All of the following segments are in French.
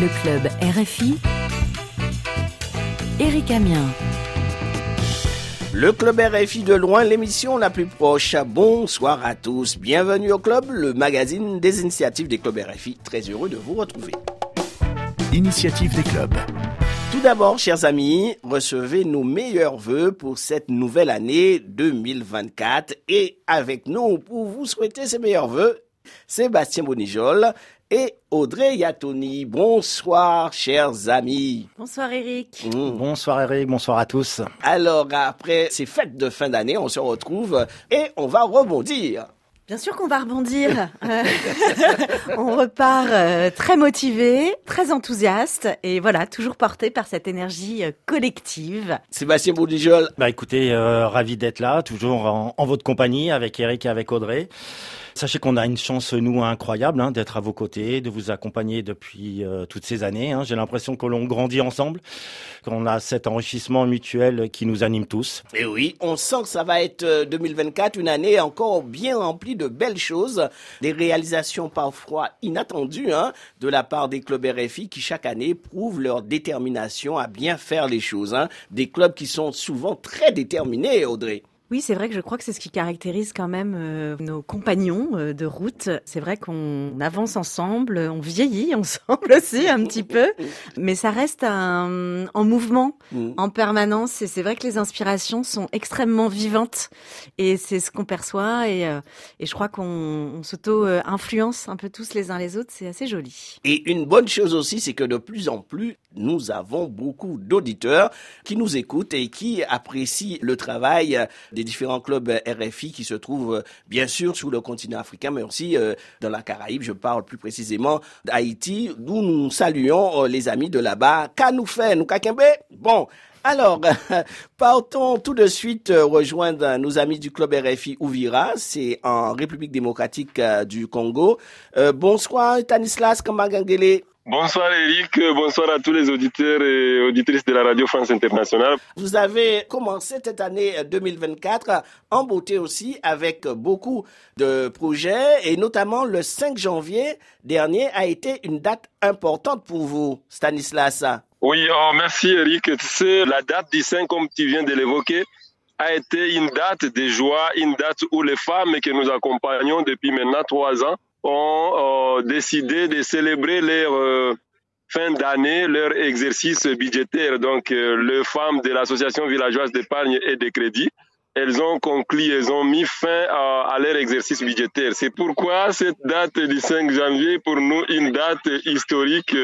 Le club RFI. Eric Amien. Le club RFI de loin, l'émission la plus proche. Bonsoir à tous. Bienvenue au club, le magazine des initiatives des clubs RFI. Très heureux de vous retrouver. Initiative des clubs. Tout d'abord, chers amis, recevez nos meilleurs voeux pour cette nouvelle année 2024 et avec nous pour vous souhaiter ces meilleurs voeux, Sébastien Bonijol et Audrey Yatoni. Bonsoir, chers amis. Bonsoir, Eric. Mmh. Bonsoir Eric, bonsoir à tous. Alors, après ces fêtes de fin d'année, on se retrouve et on va rebondir. Bien sûr qu'on va rebondir. Euh, on repart euh, très motivé, très enthousiaste et voilà, toujours porté par cette énergie euh, collective. Sébastien Boudijol. Bah écoutez, euh, ravi d'être là, toujours en, en, votre compagnie avec Eric et avec Audrey. Sachez qu'on a une chance, nous, incroyable, hein, d'être à vos côtés, de vous accompagner depuis euh, toutes ces années. Hein. J'ai l'impression que l'on grandit ensemble, qu'on a cet enrichissement mutuel qui nous anime tous. Et oui, on sent que ça va être 2024, une année encore bien remplie de belles choses, des réalisations parfois inattendues hein, de la part des clubs RFI qui chaque année prouvent leur détermination à bien faire les choses. Des clubs qui sont souvent très déterminés, Audrey. Oui, c'est vrai que je crois que c'est ce qui caractérise quand même euh, nos compagnons euh, de route. C'est vrai qu'on avance ensemble, on vieillit ensemble aussi un petit peu, mais ça reste un, en mouvement Mm. en permanence. Et c'est vrai que les inspirations sont extrêmement vivantes et c'est ce qu'on perçoit. Et, euh, et je crois qu'on on s'auto-influence un peu tous les uns les autres. C'est assez joli. Et une bonne chose aussi, c'est que de plus en plus, nous avons beaucoup d'auditeurs qui nous écoutent et qui apprécient le travail des différents clubs RFI qui se trouvent bien sûr sur le continent africain, mais aussi euh, dans la Caraïbe. Je parle plus précisément d'Haïti, d'où nous saluons euh, les amis de là-bas. Qu'a nous fait, nous kakembe Bon, alors, partons tout de suite euh, rejoindre nos amis du club RFI Ouvira, c'est en République démocratique euh, du Congo. Euh, bonsoir Stanislas Kambangangele. Bonsoir Eric, bonsoir à tous les auditeurs et auditrices de la Radio France Internationale. Vous avez commencé cette année 2024 en beauté aussi avec beaucoup de projets et notamment le 5 janvier dernier a été une date importante pour vous, Stanislas. Oui, oh, merci Eric. Tu sais, la date du 5, comme tu viens de l'évoquer, a été une date de joie, une date où les femmes que nous accompagnons depuis maintenant trois ans ont euh, décidé de célébrer leur euh, fin d'année, leur exercice budgétaire. Donc, euh, les femmes de l'association villageoise d'épargne et de crédit, elles ont conclu, elles ont mis fin à, leur exercice budgétaire. C'est pourquoi cette date du 5 janvier, pour nous, une date historique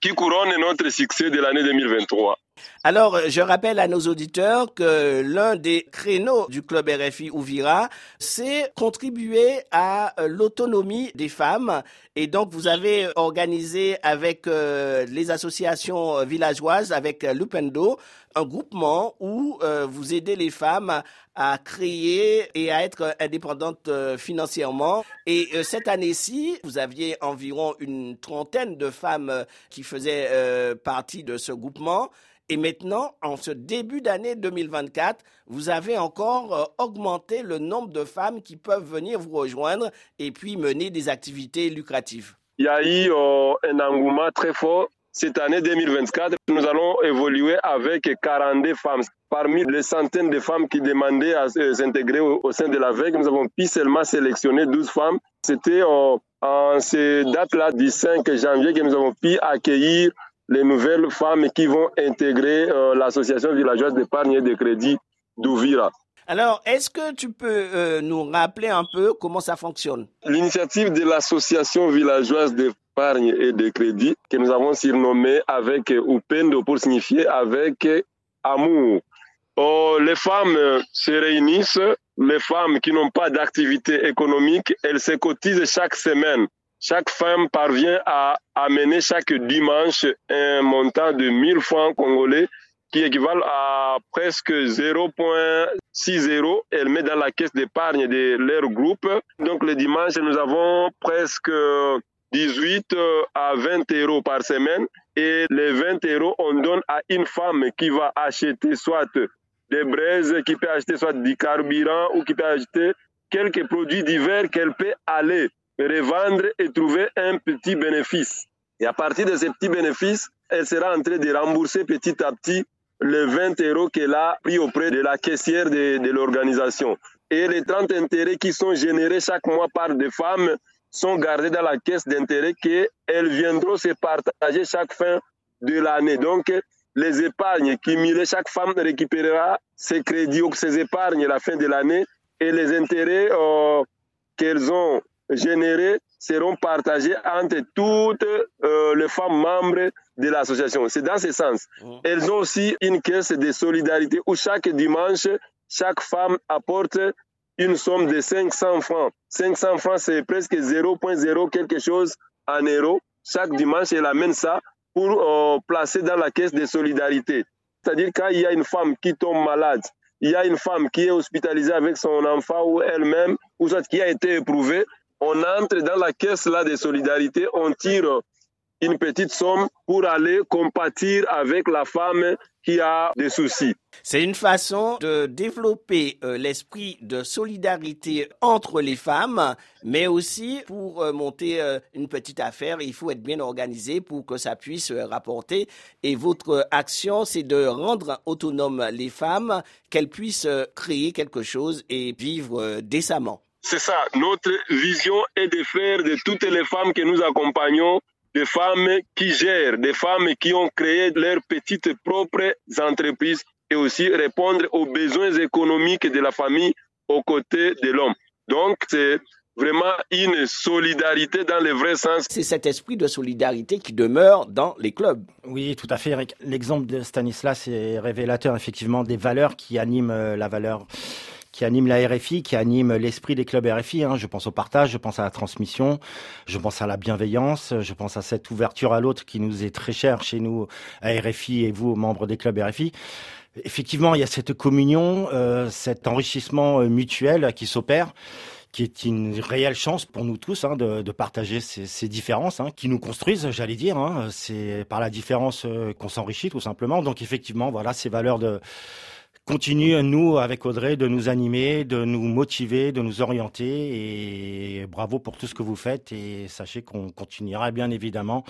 qui couronne notre succès de l'année 2023. Alors, je rappelle à nos auditeurs que l'un des créneaux du club RFI Ouvira, c'est contribuer à l'autonomie des femmes. Et donc, vous avez organisé avec euh, les associations villageoises, avec Lupendo, un groupement où euh, vous aidez les femmes à créer et à être indépendantes euh, financièrement. Et euh, cette année-ci, vous aviez environ une trentaine de femmes euh, qui faisaient euh, partie de ce groupement. Et maintenant, en ce début d'année 2024, vous avez encore euh, augmenté le nombre de femmes qui peuvent venir vous rejoindre et puis mener des activités lucratives. Il y a eu euh, un engouement très fort. Cette année 2024, nous allons évoluer avec 42 femmes. Parmi les centaines de femmes qui demandaient à s'intégrer au, sein de la VEG, nous avons pu seulement sélectionner 12 femmes. C'était euh, en ces dates-là du 5 janvier que nous avons pu accueillir les nouvelles femmes qui vont intégrer euh, l'association villageoise d'épargne et de crédit d'Ouvira. Alors, est-ce que tu peux euh, nous rappeler un peu comment ça fonctionne? L'initiative de l'association villageoise d'épargne et de crédit que nous avons surnommée avec Upendo pour signifier avec amour. Oh, les femmes se réunissent, les femmes qui n'ont pas d'activité économique, elles se cotisent chaque semaine. Chaque femme parvient à amener chaque dimanche un montant de 1000 francs congolais qui équivalent à presque 0,6 euros. Elle met dans la caisse d'épargne de leur groupe. Donc le dimanche, nous avons presque 18 à 20 euros par semaine. Et les 20 euros, on donne à une femme qui va acheter soit des braises, qui peut acheter soit du carburant ou qui peut acheter quelques produits divers qu'elle peut aller revendre et trouver un petit bénéfice. Et à partir de ces petits bénéfices, elle sera en train de rembourser petit à petit les 20 euros qu'elle a pris auprès de la caissière de, de l'organisation. Et les 30 intérêts qui sont générés chaque mois par des femmes sont gardés dans la caisse d'intérêt qu'elles viendront se partager chaque fin de l'année. Donc, les épargnes cumulées, chaque femme récupérera ses crédits ou ses épargnes à la fin de l'année et les intérêts euh, qu'elles ont générés seront partagés entre toutes euh, les femmes membres de l'association. C'est dans ce sens. Mmh. Elles ont aussi une caisse de solidarité où chaque dimanche, chaque femme apporte une somme de 500 francs. 500 francs, c'est presque 0.0 quelque chose en euros. Chaque dimanche, elle amène ça pour euh, placer dans la caisse de solidarité. C'est-à-dire quand il y a une femme qui tombe malade, il y a une femme qui est hospitalisée avec son enfant ou elle-même, ou soit qui a été éprouvée, on entre dans la caisse là de solidarité, on tire une petite somme pour aller compatir avec la femme qui a des soucis. C'est une façon de développer euh, l'esprit de solidarité entre les femmes, mais aussi pour euh, monter euh, une petite affaire, il faut être bien organisé pour que ça puisse rapporter. Et votre action, c'est de rendre autonomes les femmes, qu'elles puissent créer quelque chose et vivre décemment. C'est ça, notre vision est de faire de toutes les femmes que nous accompagnons des femmes qui gèrent, des femmes qui ont créé leurs petites propres entreprises et aussi répondre aux besoins économiques de la famille aux côtés de l'homme. Donc, c'est vraiment une solidarité dans le vrai sens. C'est cet esprit de solidarité qui demeure dans les clubs. Oui, tout à fait, Eric. L'exemple de Stanislas est révélateur, effectivement, des valeurs qui animent euh, la valeur qui anime la RFI, qui anime l'esprit des clubs RFI. Hein. Je pense au partage, je pense à la transmission, je pense à la bienveillance, je pense à cette ouverture à l'autre qui nous est très chère chez nous à RFI et vous, membres des clubs RFI. Effectivement, il y a cette communion, euh, cet enrichissement euh, mutuel qui s'opère qui est une réelle chance pour nous tous hein, de, de, partager ces, ces différences hein, qui nous construisent, j'allais dire. Hein. C'est par la différence euh, qu'on s'enrichit tout simplement. Donc effectivement, voilà ces valeurs de continue, nous, avec Audrey, de nous animer, de nous motiver, de nous orienter. Et bravo pour tout ce que vous faites. Et sachez qu'on continuera bien évidemment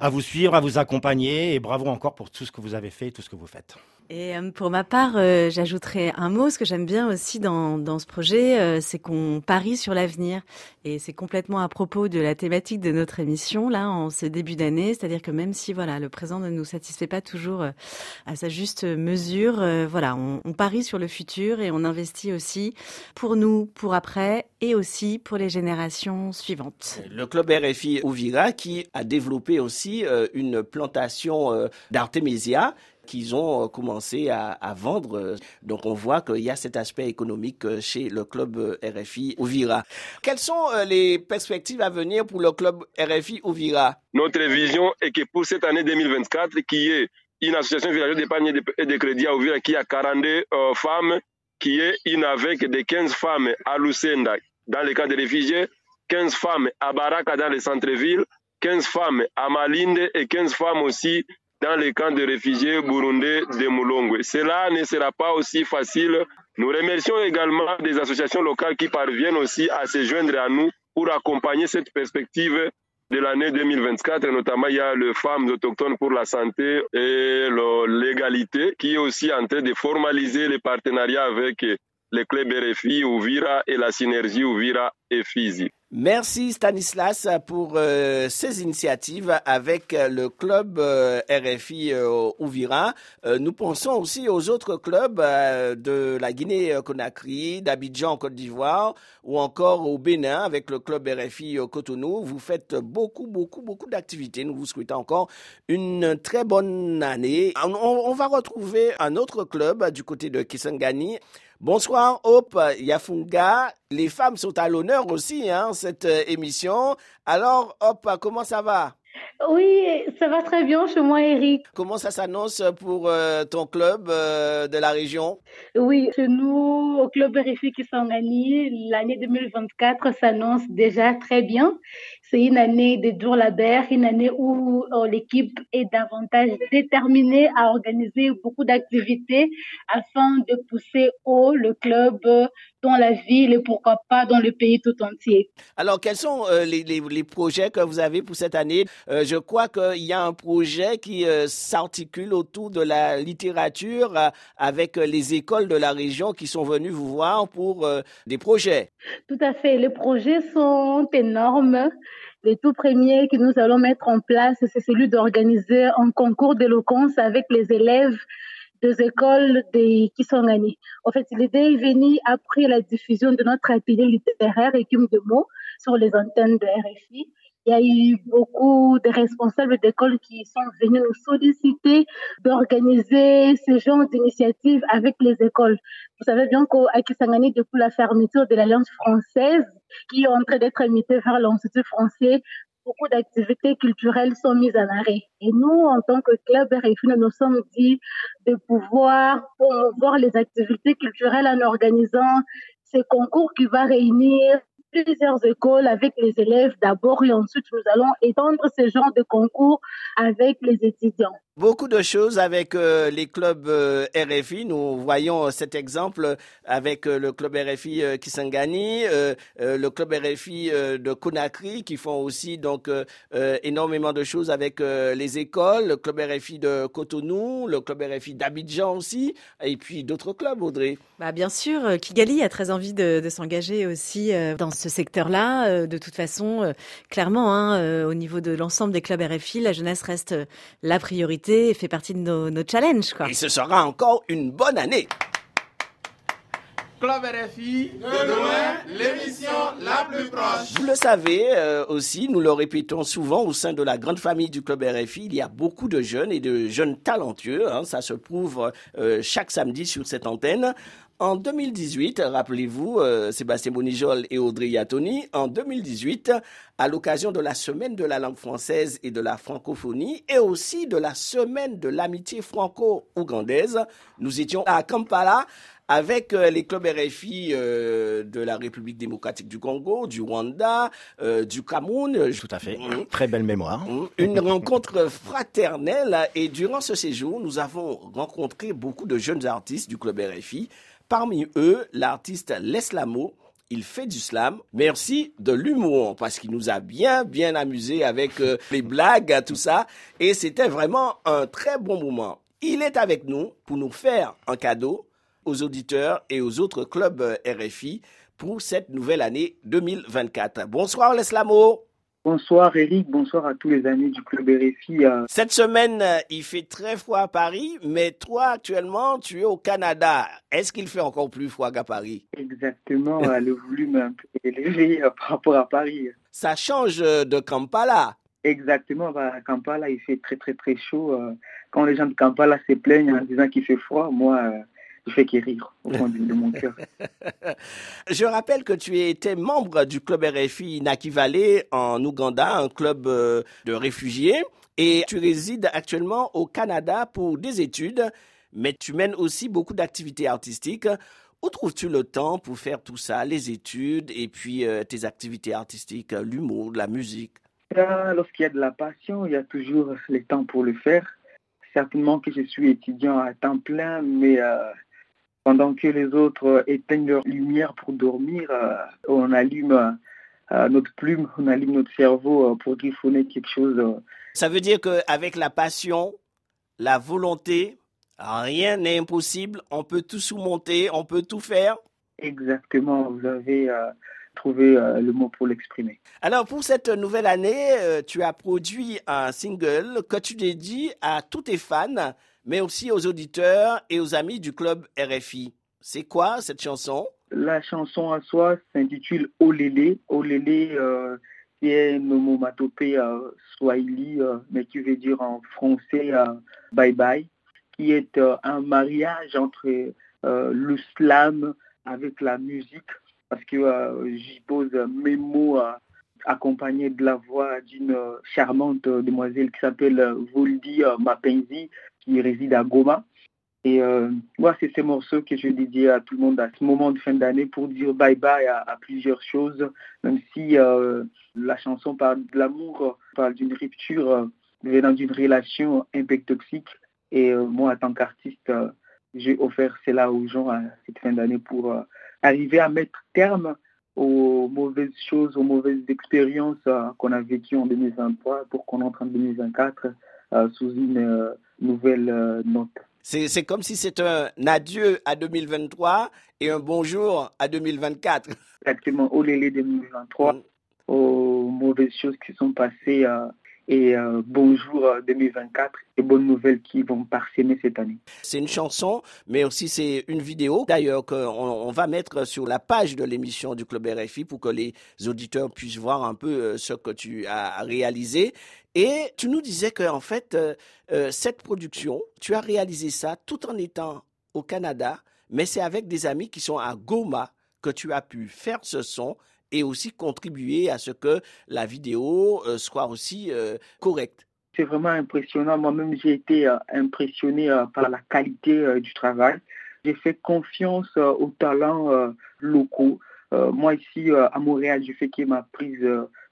à vous suivre, à vous accompagner. Et bravo encore pour tout ce que vous avez fait et tout ce que vous faites. Et euh, pour ma part, euh, j'ajouterai un mot. Ce que j'aime bien aussi dans, ce projet, euh, c'est qu'on parie sur l'avenir. Et c'est complètement à propos de la thématique de notre émission, là, en ce début d'année. C'est-à-dire que même si, voilà, le présent ne nous satisfait pas toujours à sa juste mesure, voilà, on, on parie sur le futur et on investit aussi pour nous, pour après et aussi pour les générations suivantes. Le club RFI Ouvira qui a développé aussi une plantation d'artémisia qu'ils ont euh, commencé à, vendre. Donc on voit qu'il y a cet aspect économique euh, chez le club euh, RFI Ouvira. Quelles sont les perspectives à venir pour le club RFI Ouvira? Notre vision est que pour cette année 2024, qui est une association villageoise d'épargne et de crédit à Ouvira qui a 42 femmes, qui est une avec des 15 femmes à Lucenda dans les camps de réfugiés, 15 femmes à Baraka dans les centres-villes, 15 femmes à Malinde et 15 femmes aussi dans les camps de réfugiés burundais de Moulongwe. Cela ne sera pas aussi facile. Nous remercions également des associations locales qui parviennent aussi à se joindre à nous pour accompagner cette perspective de l'année 2024. Notamment, il y a le Femmes autochtones pour la santé et l'égalité qui est aussi en train de formaliser les partenariats avec les clubs RFI, Ouvira et la synergie Ouvira et Fizi. Merci Stanislas pour euh, ces initiatives avec le club euh, RFI euh, Ouvira. nous pensons aussi aux autres clubs de la Guinée-Conakry, d'Abidjan Côte d'Ivoire ou encore au Bénin avec le club RFI Cotonou. Vous faites beaucoup, beaucoup, beaucoup d'activités. Nous vous souhaitons encore une très bonne année. On, on va retrouver un autre club du côté de Kisangani Bonsoir, Hope Yafunga. Les femmes sont à l'honneur aussi, hein, cette euh, émission. Alors, Hope, comment ça va? Oui, ça va très bien chez moi, Eric. Comment ça s'annonce pour euh, ton club euh, de la région? Oui, chez nous, au club qui gagné, l'année 2024 s'annonce déjà très bien. C'est une année de dur labeur, une année où euh, l'équipe est davantage déterminée à organiser beaucoup d'activités afin de pousser haut le club dans la ville et pourquoi pas dans le pays tout entier. Alors, quels sont euh, les, les, les, projets que vous avez pour cette année? Euh, je crois qu'il y a un projet qui s'articule autour de la littérature avec les écoles de la région qui sont venues vous voir pour des projets. Tout à fait. Les projets sont énormes. Le tout premier que nous allons mettre en place, c'est celui d'organiser un concours d'éloquence avec les élèves des écoles de Kisangani. En fait, l'idée est venue après la diffusion de notre atelier littéraire Écume de mots sur les antennes de RFI. Il y a eu beaucoup de responsables d'écoles qui sont venus nous solliciter d'organiser ce genre d'initiative avec les écoles. Vous savez bien qu'à Kisangani, depuis la fermeture de l'Alliance française, qui est en train d'être imitée vers l'Institut français, beaucoup d'activités culturelles sont mises en arrêt. Et nous, en tant que club RFI, nous nous sommes dit de pouvoir promouvoir les activités culturelles en organisant ces concours qui va réunir plusieurs écoles avec les élèves d'abord et ensuite nous allons étendre ce genre de concours avec les étudiants. Beaucoup de choses avec euh, les clubs euh, RFI. Nous voyons cet exemple avec euh, le club RFI Kisangani, le club RFI de Conakry qui font aussi donc énormément de choses avec les écoles, le club RFI de Cotonou, le club RFI d'Abidjan aussi, et puis d'autres clubs, Audrey. Bah bien sûr, Kigali a très envie de, de s'engager aussi dans ce secteur-là. De toute façon, clairement, hein, au niveau de l'ensemble des clubs RFI, la jeunesse reste la priorité et fait partie de nos, challenges. Quoi. Et ce sera encore une bonne année. Club RFI, de loin, l'émission la plus proche. Vous le savez euh, aussi, nous le répétons souvent au sein de la grande famille du Club RFI, il y a beaucoup de jeunes et de jeunes talentueux. Hein, ça se prouve euh, chaque samedi sur cette antenne. En 2018, rappelez-vous, euh, Sébastien Bonijol et Audrey Yatoni, en 2018, à l'occasion de la semaine de la langue française et de la francophonie et aussi de la semaine de l'amitié franco-ougandaise, nous étions à Kampala avec euh, les clubs RFI euh, de la République démocratique du Congo, du Rwanda, du Cameroun. Tout à fait. Mmh. Très belle mémoire. Mmh. Une rencontre fraternelle et durant ce séjour, nous avons rencontré beaucoup de jeunes artistes du club RFI Parmi eux, l'artiste Leslamo, il fait du slam. Merci de l'humour parce qu'il nous a bien, bien amusé avec euh, les blagues, tout ça. Et c'était vraiment un très bon moment. Il est avec nous pour nous faire un cadeau aux auditeurs et aux autres clubs euh, RFI pour cette nouvelle année 2024. Bonsoir Leslamo. Bonsoir Eric, bonsoir à tous les amis du club RFI. Euh. Cette semaine, euh, il fait très froid à Paris, mais toi actuellement, tu es au Canada. Est-ce qu'il fait encore plus froid qu'à Paris? Exactement, le volume est un peu élevé par rapport à Paris. Ça change de Kampala. Exactement, bah, à Kampala, il fait très très très chaud. Quand les gens de Kampala se plaignent en disant qu'il fait froid, moi, je fais rire au fond de, mon cœur. Je rappelle que tu étais membre du club RFI Naki Valley en Ouganda, un club euh, de réfugiés, et tu résides actuellement au Canada pour des études, mais tu mènes aussi beaucoup d'activités artistiques. Où trouves-tu le temps pour faire tout ça, les études et puis euh, tes activités artistiques, l'humour, la musique? Euh, Lorsqu'il y a de la passion, il y a toujours le temps pour le faire. Certainement que je suis étudiant à temps plein, mais pendant que les autres éteignent leur lumière pour dormir, euh, on allume euh, notre plume, on allume notre cerveau euh, pour griffonner quelque chose. Ça veut dire qu'avec la passion, la volonté, rien n'est impossible, on peut tout surmonter, on peut tout faire. Exactement, vous avez trouvé le mot pour l'exprimer. Alors pour cette nouvelle année, tu as produit un single que tu dédies à tous tes fans mais aussi aux auditeurs et aux amis du club RFI. C'est quoi cette chanson? La chanson à soi s'intitule Olélé. Olélé, euh, qui est une onomatopée euh, swahili, euh, mais qui veut dire en français euh, bye bye, qui est un mariage entre le slam avec la musique, parce que j'y pose mes mots accompagné de la voix d'une charmante demoiselle qui s'appelle Voldi Mapenzi, qui réside à Goma. Et euh, moi, c'est ces morceaux que je dédie à tout le monde à ce moment de fin d'année pour dire bye bye à, plusieurs choses, même si euh, la chanson parle de l'amour, parle d'une rupture euh, venant d'une relation peu toxique. Et moi, en tant qu'artiste, j'ai offert cela aux gens à cette fin d'année pour arriver à mettre terme aux mauvaises choses, aux mauvaises expériences qu'on a vécues en 2023 pour qu'on entre en 2024 sous une nouvelle note. C'est comme si c'était un adieu à 2023 et un bonjour à 2024. Exactement, au lélé 2023, mm. aux mauvaises choses qui sont passées et euh, bonjour 2024 euh, et bonnes nouvelles qui vont parsemer cette année. C'est une chanson, mais aussi c'est une vidéo d'ailleurs on va mettre sur la page de l'émission du Club RFI pour que les auditeurs puissent voir un peu euh, ce que tu as réalisé. Et tu nous disais que en fait, cette production, tu as réalisé ça tout en étant au Canada, mais c'est avec des amis qui sont à Goma que tu as pu faire ce son et aussi contribuer à ce que la vidéo euh, soit aussi euh, correcte. C'est vraiment impressionnant. Moi-même, j'ai été euh, impressionné par la qualité du travail. J'ai fait confiance aux talents locaux. moi, ici, à Montréal, j'ai fait ma prise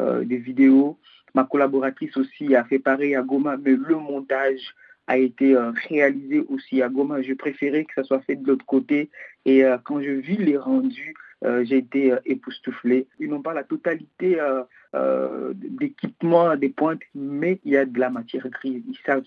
des vidéos. Ma collaboratrice aussi a fait pareil à Goma, mais le montage a été réalisé aussi à Goma. Je préférais que ça soit fait de l'autre côté. Et quand je vis les rendus, j'ai été euh, époustouflé. Ils n'ont pas la totalité euh, d'équipement des pointes, mais il y a de la matière grise. Ils savent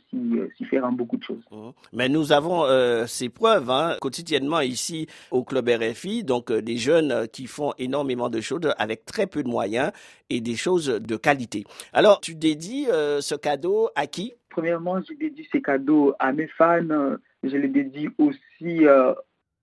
s'y faire en beaucoup de choses. Mmh. Mais nous avons ces preuves hein, quotidiennement ici au Club RFI, donc des jeunes qui font énormément de choses avec très peu de moyens et des choses de qualité. Alors, tu dédies ce cadeau à qui? Premièrement, je dédie ces cadeaux à mes fans. Je les dédie aussi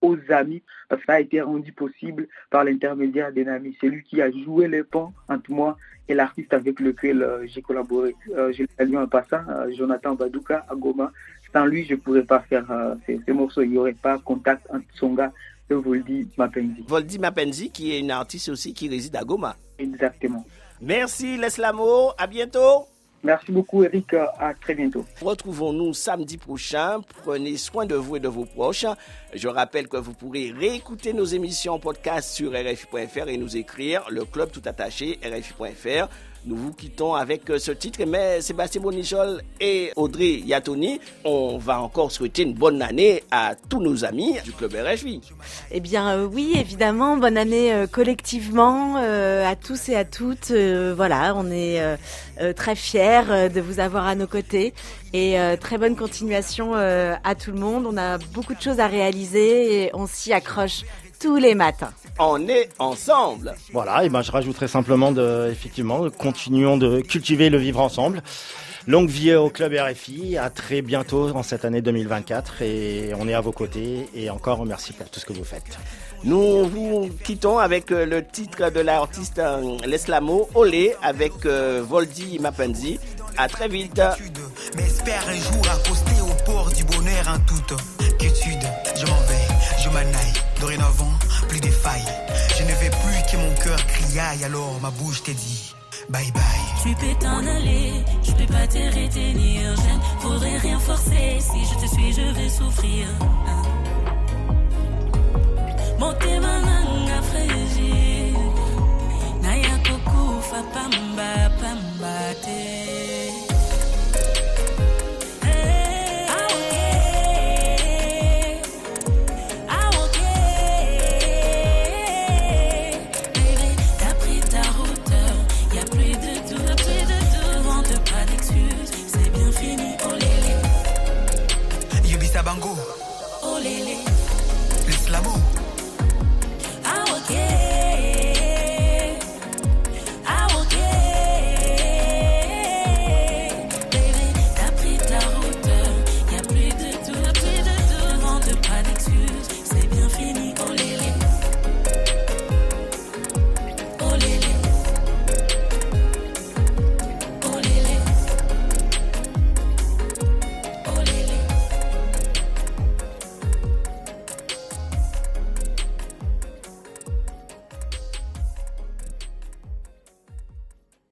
aux amis, parce que ça a été rendu possible par l'intermédiaire d'un ami. C'est lui qui a joué les ponts entre moi et l'artiste avec lequel euh, j'ai collaboré. Euh, je salue en passant, euh, Jonathan Badouka à Goma. Sans lui, je ne pourrais pas faire ces, morceaux. Il n'y aurait pas contact entre Songa et Voldi Mapenzi. Voldi Mapenzi, qui est une artiste aussi qui réside à Goma. Exactement. Merci, Leslamo. À bientôt. Merci beaucoup, Eric. À très bientôt. Retrouvons-nous samedi prochain. Prenez soin de vous et de vos proches. Je rappelle que vous pourrez réécouter nos émissions en podcast sur RFI.fr et nous écrire le club tout attaché RFI.fr. Nous vous quittons avec euh, ce titre, mais Sébastien Bonichol et Audrey Yatoni, on va encore souhaiter une bonne année à tous nos amis du Club RFI. Eh bien euh, oui, évidemment, bonne année euh, collectivement à tous et à toutes. voilà, on est très fiers de vous avoir à nos côtés et très bonne continuation à tout le monde. On a beaucoup de choses à réaliser et on s'y accroche tous les matins. On est ensemble. Voilà, et ben je rajouterai simplement de, effectivement, continuons de cultiver le vivre ensemble. Longue vie au club RFI, à très bientôt en cette année 2024 et on est à vos côtés et encore merci pour tout ce que vous faites. Nous vous quittons avec euh, le titre de l'artiste euh, Leslamo, Olé, avec euh, Voldi Mapenzi. À très vite. Un jour accoster au port du bonheur en toute quiétude. Je m'en vais, je m'en aille. Dorénavant, plus de failles. Je ne vais plus que mon cœur criaille, alors ma bouche te dit bye bye. Tu peux t'en aller, je peux pas te retenir. Je ne voudrais rien forcer. Si je te suis, je vais souffrir. Monter ma langue à fragile. Naya fa pamba pamba te.